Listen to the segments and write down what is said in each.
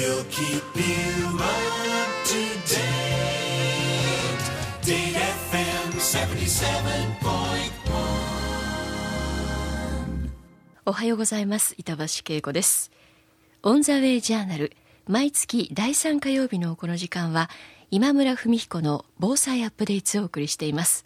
We'll keep you up to date. Date FM 77.1. おはようございます板橋恵子ですオンザウェイジャーナル毎月第3火曜日のこの時間は今村文彦の防災アップデートをお送りしています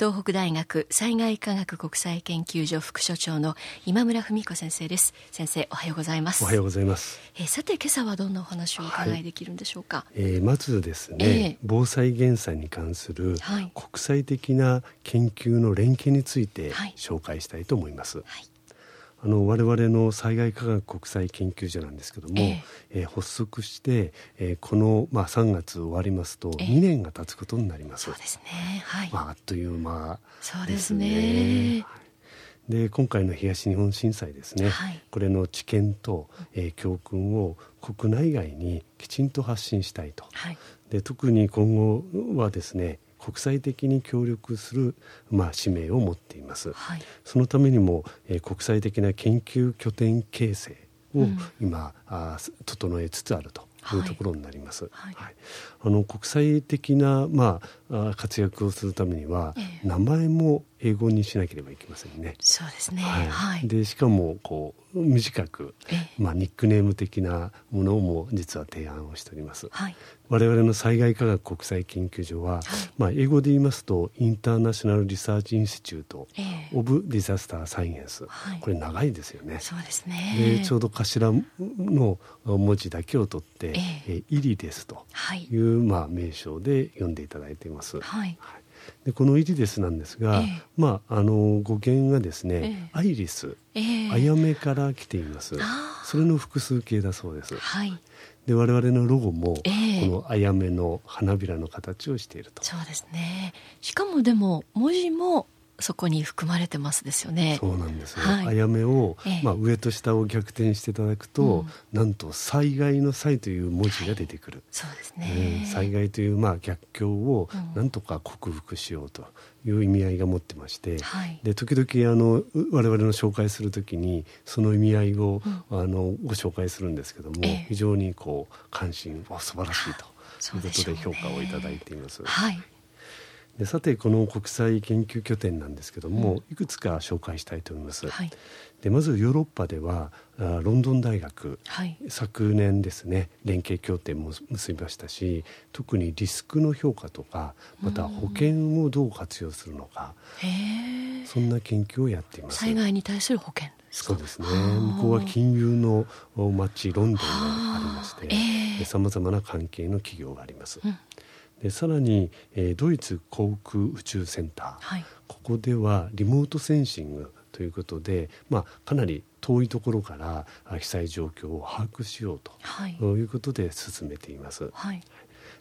東北大学災害科学国際研究所副所長の今村文彦先生です。先生おはようございます。おはようございます。えーさて今朝はどんなお話をお伺いできるんでしょうか、えーまずですね、ええ。防災減災に関するはい。国際的な研究の連携についてはい。紹介したいと思います。はいあの我々の災害科学国際研究所なんですけども、ええ。えー発足して、えーこのまあ3月終わりますとええ。2年が経つことになります。そうですね。はい、まああっという間そうですね。で今回の東日本震災ですね、はい。これの知見と、えー教訓を国内外にきちんと発信したいと。はい。で特に今後はですね国際的に協力する、まあ、使命を持っています。はい。そのためにも、えー国際的な研究拠点形成をうん。今、あー整えつつあるというところになります、はい。あの国際的な、まあ、活躍をするためには、ええ。名前も英語にしなければいけませんね。そうですね。はい。はい、でしかもこう短く、ええ。まあ、ニックネーム的なものも実は提案をしております。はい。我々の災害科学国際研究所は、まあ、英語で言いますとインターナショナル・リサーチ・インスチュート・ええ。オブ・ディザスター・サイエンス、はい。これ長いですよね。そうですね。でちょうど頭の文字だけを取って、ええ。ーイリですとはい。いう、まあ、名称で読んでいただいています。はいでこのイリですなんですが、ええ。まあ、あの語源がですね、ええ。アイリス、ええ。あやめから来ています。それの複数形だそうです。はい。で我々のロゴも、ええ。このあやめの花びらの形をしていると。そうですね。しかもでも文字もそこに含まれてますですよね。そうなんですよ、はい。あやめを、ええ。まあ、上と下を逆転していただくと、なんと「災害」の「災」という文字が出てくる、そうですうんね災害というまあ逆境をうん。なんとか克服しようという意味合いが持ってまして、はい。で時々あのう我々の紹介するときにその意味合いを、あのご紹介するんですけども、ええ。非常にこう関心お素晴らしいとそいううことで評価をいただいています。はいでさてこの国際研究拠点なんですけども、いくつか紹介したいと思います。はい。でまずヨーロッパではあロンドン大学はい。昨年ですね連携協定も結びましたし特にリスクの評価とかまた保険をどう活用するのかへえそんな研究をやっています。災害に対する保険そうですね。はあ。向こうは金融の町ロンドンがありましてええ。さまざまな関係の企業があります。うんでさらに、えードイツ航空宇宙センター、はい。ここではリモートセンシングということで、まあ、かなり遠いところからあ被災状況を把握しようとはい。いうことで進めています。はい。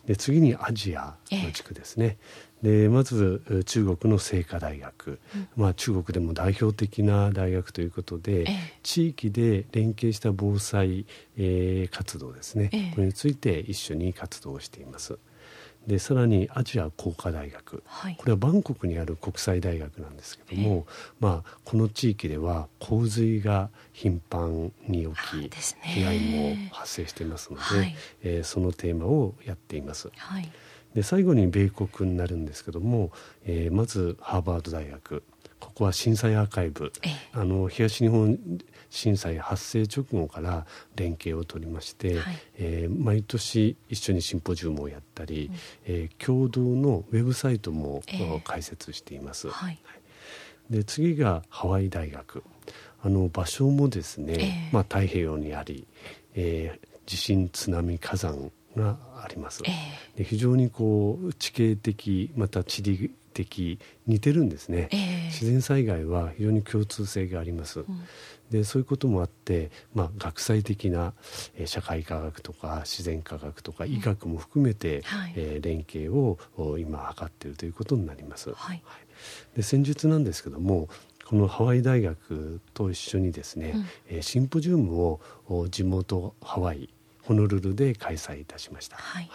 で次にアジアの地区ですね、でまずえー中国の清華大学、まあ、中国でも代表的な大学ということで、ええ。地域で連携した防災、えー活動ですね、ええ。これについて一緒に活動していますでさらにアジア工科大学、はい。これはバンコクにある国際大学なんですけども、まあ、この地域では洪水が頻繁に起あき、被害も発生していますので、はい。えーそのテーマをやっています。はい。で最後に米国になるんですけども、えーまずハーバード大学ここは震災アーカイブ、ええ。あの東日本震災発生直後から連携を取りまして、はい。えー毎年一緒にシンポジウムをやったり、えー共同のウェブサイトも、ええ。開設しています。はい。で次がハワイ大学。あの場所もですね、ええ。まあ、太平洋にあり、えー地震津波火山があります、え。で非常にこう地形的また地理的似てるんですね、ええ自然災害は非常に共通性があります、でそういうこともあって、まあ、学際的な、えー社会科学とか自然科学とか医学も含めて、はい。えー連携をお今図っているということになります。はい。で先日なんですけどもこのハワイ大学と一緒にですね、うん。えーシンポジウムをお地元ハワイホノルルで開催いたしました。はい。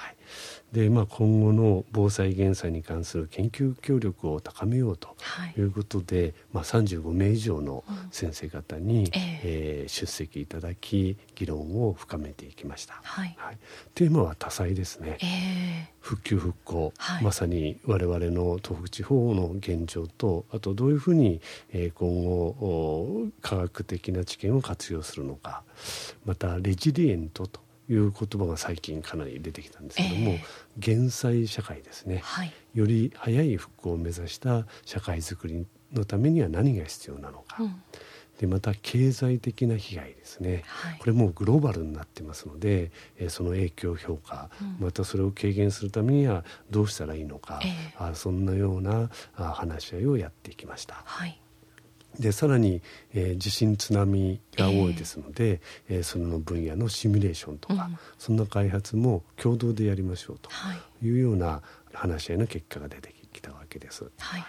でまあ、今後の防災減災に関する研究協力を高めようとはい。いうことで、まあ、35名以上の先生方に、ええ。えー出席いただき議論を深めていきました。はい。はい、テーマは多彩ですね。え復旧復興、はい。まさに我々の東北地方の現状とあとどういうふうに、えー今後お科学的な知見を活用するのか。またレジリエントという言葉が最近かなり出てきたんですけども、ええ。減災社会ですね。ー、はい。より早い復興を目指した社会づくりのためには何が必要なのか、うん。でまた経済的な被害ですね、はい。これもうグローバルになってますので、えーその影響評価、うん。またそれを軽減するためにはどうしたらいいのか、ええ。あそんなようなあ話し合いをやっていきました。はいでさらに、えー地震津波が多いですので、えーその分野のシミュレーションとか、うん。そんな開発も共同でやりましょうとはい。いうような話し合いの結果が出てきたわけです。はい。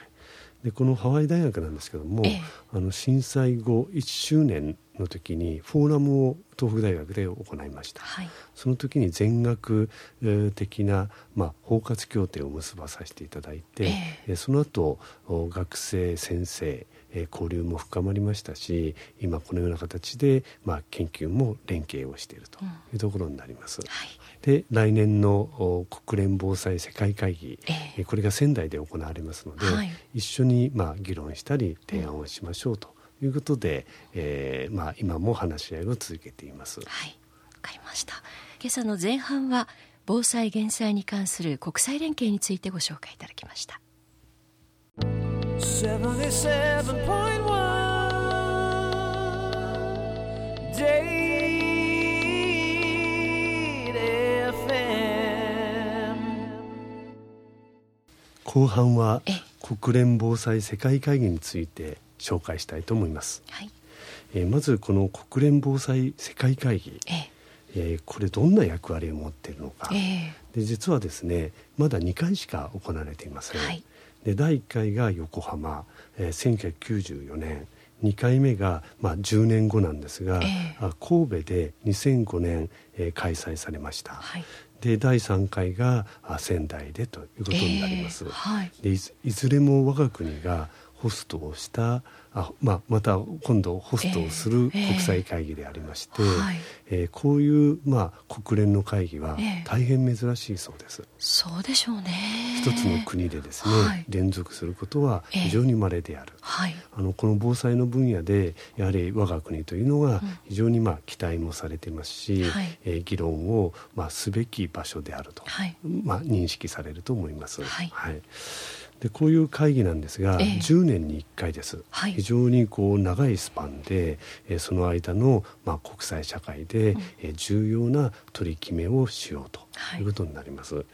でこのハワイ大学なんですけども、ええ。あの震災後1周年の時にフォーラムを東北大学で行いました。はい。その時に全学えー的な、まあ、包括協定を結ばさせていただいて、え。えーその後お学生先生、えー交流も深まりましたし今このような形で、まあ、研究も連携をしているというところになります。はいで来年のお国連防災世界会議、えええーこれが仙台で行われますので、はい一緒に、まあ、議論したり提案をしましょうということで、えーまあ、今も話し合いを続けています。はい、わかりました。今朝の前半は防災減災に関する国際連携についてご紹介いただきました。77.1 Date FM 後半はえ国連防災世界会議について紹介したいと思います、はい、えーまずこの国連防災世界会議、ええ。ーこれどんな役割を持っているのか、ええ。で実はですねまだ2回しか行われていません、はいで第1回が横浜、えー1994年。2回目が、まあ、10年後なんですが、ええ。あ神戸で2005年、えー開催されました、はい。で第3回があ仙台でということになります、ええ。はい。でいずれも我が国がホストをしたあ、まあ、また今度ホストをするええ国際会議でありまして、はいえーこういう、まあ、国連の会議はええ大変珍しいそうです。そうでしょうね。一つの国でですね、はい連続することはええ非常に稀である。はい。あのこの防災の分野でやはり我が国というのが非常にまあ期待もされていますし、はいえー議論をまあすべき場所であると、はいまあ、認識されると思います。はいでこういう会議なんですが、ええ。10年に1回です、はい。非常にこう長いスパンで、えーその間の、まあ、国際社会で、えー重要な取り決めをしようとはい。いうことになります。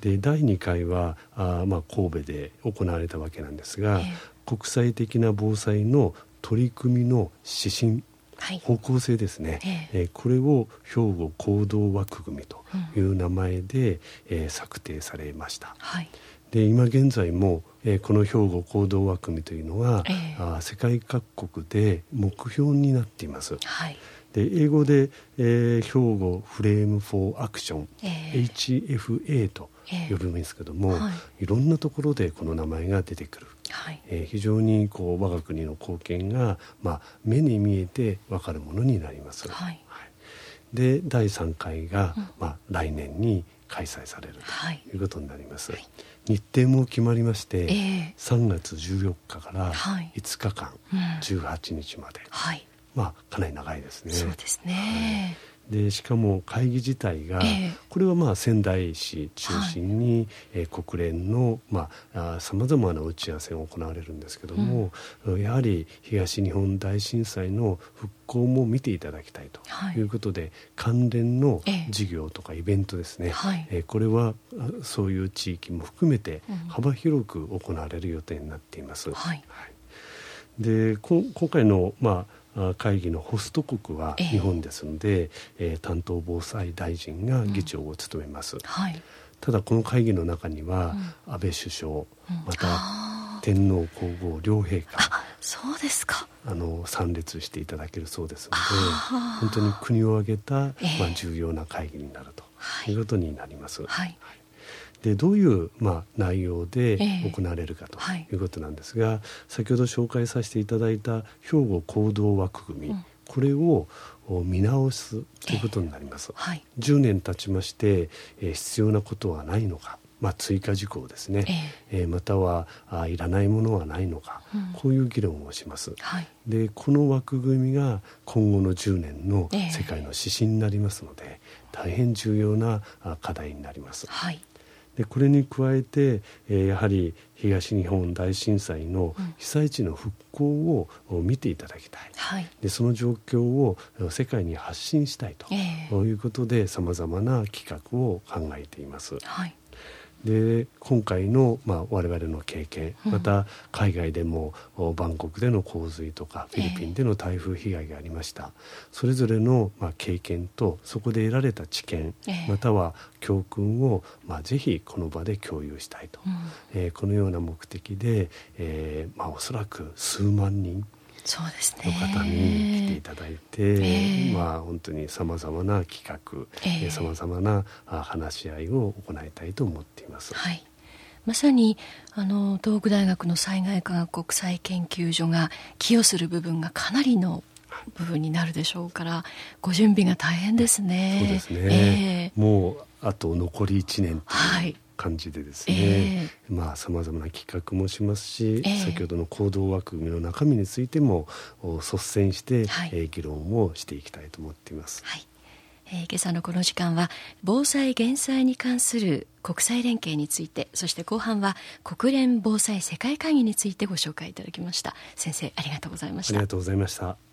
で第2回はあー、まあ、神戸で行われたわけなんですが、え国際的な防災の取り組みの指針はい。方向性ですね、ええ。ーこれを兵庫行動枠組みという名前で、えー策定されました。はい。で今現在も、えーこの兵庫行動枠組みというのは、ええあー世界各国で目標になっています。はい。で英語で、えー兵庫フレーム・フォー・アクション、ええ HFA とええ呼ぶんですけども、、はいろんなところでこの名前が出てくる。はい。えー非常にこう我が国の貢献が、まあ、目に見えて分かるものになります。はいで第3回が、まあ、来年に開催されるはいということになります。日程も決まりまして、ええ3月14日からはい5日間、うん18日まで、はい。まあかなり長いですね。そうですね。でしかも会議自体が、ええ。これはまあ仙台市中心に、えー国連のさまざ、まな打ち合わせが行われるんですけども、やはり東日本大震災の復興も見ていただきたいとはい。いうことで、関連のええ。事業とかイベントですね、はい。えーこれはあそういう地域も含めてうん。幅広く行われる予定になっています。はい。でこ今回の、まあ、あ会議のホスト国はええ。日本ですので、えー担当防災大臣が議長を務めます、はい。ただこの会議の中には、安倍首相またあ天皇皇后両陛下そうですか。あの参列していただけるそうですので本当に国を挙げた、ええ。まあ、重要な会議になるとはい。いうことになります。はいでどういう、まあ、内容でええ。行われるかとはい。いうことなんですが、先ほど紹介させていただいた兵庫行動枠組み、うん。これをお見直すということになります。はい。10年経ちまして、えー必要なことはないのか、まあ、追加事項ですね、えーまたはあいらないものはないのか、うん。こういう議論をします。はい。でこの枠組みが今後の10年のええ。世界の指針になりますので、大変重要なあ課題になります。はいでこれに加えて、えーやはり東日本大震災のうん。被災地の復興をお見ていただきたい、はい。でその状況をお世界に発信したいということでさまざまな企画を考えています。はいで今回の、まあ、我々の経験うん。また海外でもおバンコクでの洪水とかフえ。えィリピンでの台風被害がありました、それぞれの、まあ、経験とそこで得られた知見、ええ。または教訓を、まあ、ぜひこの場で共有したいと、うん。えーこのような目的で、えーまあ、おそらく数万人の方に来ていただいて、ええ。まあ、本当にさまざまな企画ええ。さまざまなあ話し合いを行いたいと思っています。はい、まさにあの東北大学の災害科学国際研究所が寄与する部分がかなりの部分になるでしょうからご準備が大変ですね。そうですえね、もうあと残り1年とはい。いう感じでですえね、まあさまざまな企画もしますし、ええ。先ほどの行動枠組みの中身についてもお率先して、はい。えー議論をしていきたいと思っています。はい。えー今朝のこの時間は防災減災に関する国際連携についてそして後半は国連防災世界会議についてご紹介いただきました。先生ありがとうございました。ありがとうございました。